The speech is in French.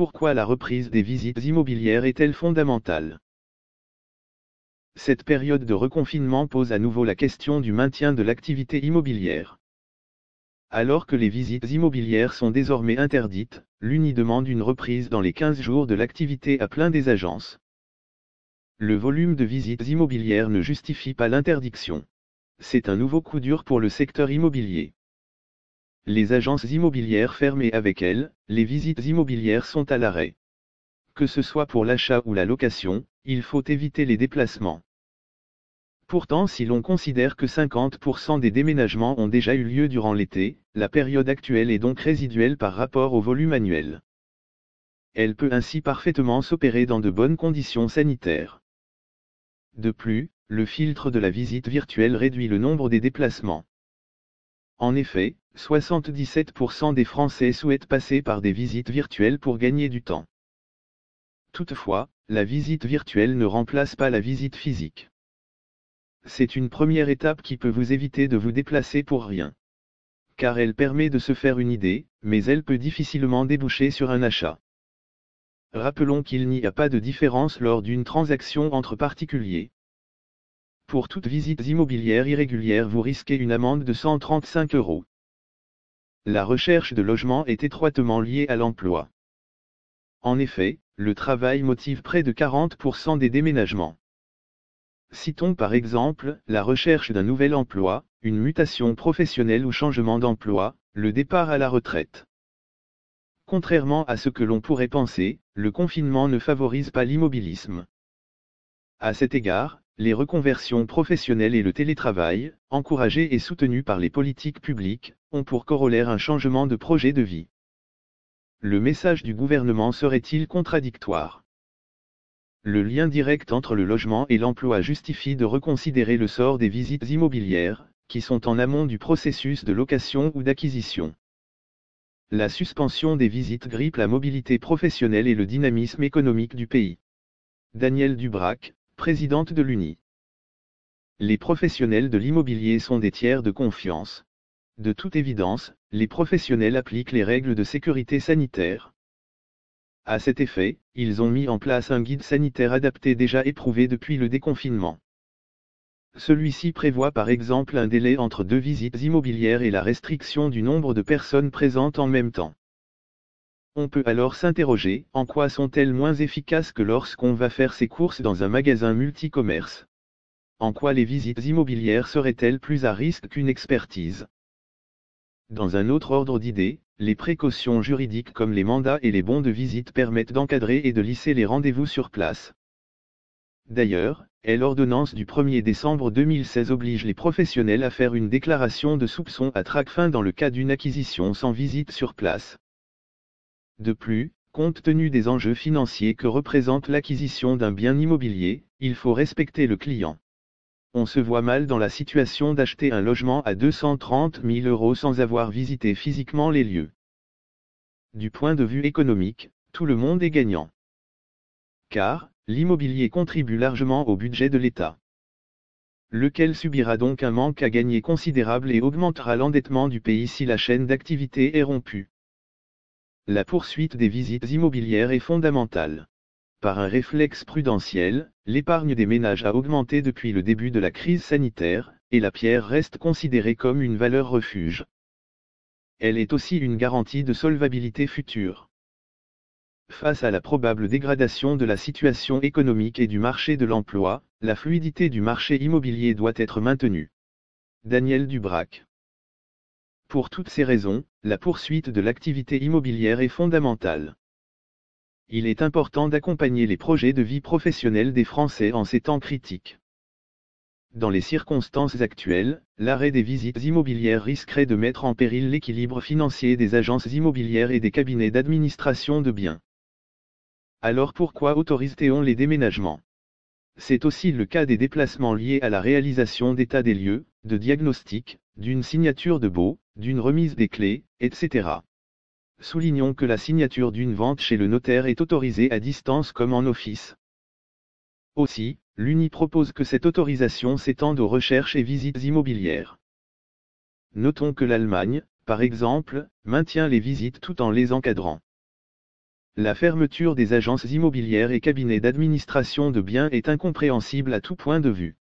pourquoi la reprise des visites immobilières est-elle fondamentale Cette période de reconfinement pose à nouveau la question du maintien de l'activité immobilière. Alors que les visites immobilières sont désormais interdites, l'UNI demande une reprise dans les 15 jours de l'activité à plein des agences. Le volume de visites immobilières ne justifie pas l'interdiction. C'est un nouveau coup dur pour le secteur immobilier. Les agences immobilières fermées avec elles, les visites immobilières sont à l'arrêt. Que ce soit pour l'achat ou la location, il faut éviter les déplacements. Pourtant si l'on considère que 50% des déménagements ont déjà eu lieu durant l'été, la période actuelle est donc résiduelle par rapport au volume annuel. Elle peut ainsi parfaitement s'opérer dans de bonnes conditions sanitaires. De plus, le filtre de la visite virtuelle réduit le nombre des déplacements. En effet, 77% des Français souhaitent passer par des visites virtuelles pour gagner du temps. Toutefois, la visite virtuelle ne remplace pas la visite physique. C'est une première étape qui peut vous éviter de vous déplacer pour rien. Car elle permet de se faire une idée, mais elle peut difficilement déboucher sur un achat. Rappelons qu'il n'y a pas de différence lors d'une transaction entre particuliers. Pour toute visite immobilière irrégulière vous risquez une amende de 135 euros. La recherche de logement est étroitement liée à l'emploi. En effet, le travail motive près de 40% des déménagements. Citons par exemple, la recherche d'un nouvel emploi, une mutation professionnelle ou changement d'emploi, le départ à la retraite. Contrairement à ce que l'on pourrait penser, le confinement ne favorise pas l'immobilisme. À cet égard, les reconversions professionnelles et le télétravail, encouragés et soutenus par les politiques publiques, ont pour corollaire un changement de projet de vie. Le message du gouvernement serait-il contradictoire? Le lien direct entre le logement et l'emploi justifie de reconsidérer le sort des visites immobilières, qui sont en amont du processus de location ou d'acquisition. La suspension des visites grippe la mobilité professionnelle et le dynamisme économique du pays. Daniel Dubrac, présidente de l'UNI. Les professionnels de l'immobilier sont des tiers de confiance. De toute évidence, les professionnels appliquent les règles de sécurité sanitaire, à cet effet, ils ont mis en place un guide sanitaire adapté déjà éprouvé depuis le déconfinement. Celui-ci prévoit par exemple un délai entre deux visites immobilières et la restriction du nombre de personnes présentes en même temps. On peut alors s'interroger, en quoi sont-elles moins efficaces que lorsqu'on va faire ses courses dans un magasin multicommerce? En quoi les visites immobilières seraient-elles plus à risque qu'une expertise? Dans un autre ordre d'idées, les précautions juridiques comme les mandats et les bons de visite permettent d'encadrer et de lisser les rendez-vous sur place. D'ailleurs, l'ordonnance du 1er décembre 2016 oblige les professionnels à faire une déclaration de soupçon à fin dans le cas d'une acquisition sans visite sur place. De plus, compte tenu des enjeux financiers que représente l'acquisition d'un bien immobilier, il faut respecter le client on se voit mal dans la situation d'acheter un logement à 230 000 euros sans avoir visité physiquement les lieux. Du point de vue économique, tout le monde est gagnant. Car, l'immobilier contribue largement au budget de l'État. Lequel subira donc un manque à gagner considérable et augmentera l'endettement du pays si la chaîne d'activité est rompue. La poursuite des visites immobilières est fondamentale. Par un réflexe prudentiel, l'épargne des ménages a augmenté depuis le début de la crise sanitaire, et la pierre reste considérée comme une valeur refuge. Elle est aussi une garantie de solvabilité future. Face à la probable dégradation de la situation économique et du marché de l'emploi, la fluidité du marché immobilier doit être maintenue. Daniel Dubrac. Pour toutes ces raisons, la poursuite de l'activité immobilière est fondamentale il est important d'accompagner les projets de vie professionnelle des Français en ces temps critiques. Dans les circonstances actuelles, l'arrêt des visites immobilières risquerait de mettre en péril l'équilibre financier des agences immobilières et des cabinets d'administration de biens. Alors pourquoi autorise-t-on les déménagements? C'est aussi le cas des déplacements liés à la réalisation d'états des lieux, de diagnostic, d'une signature de baux, d'une remise des clés, etc. Soulignons que la signature d'une vente chez le notaire est autorisée à distance comme en office. Aussi, l'UNI propose que cette autorisation s'étende aux recherches et visites immobilières. Notons que l'Allemagne, par exemple, maintient les visites tout en les encadrant. la fermeture des agences immobilières et cabinets d'administration de biens est incompréhensible à tout point de vue.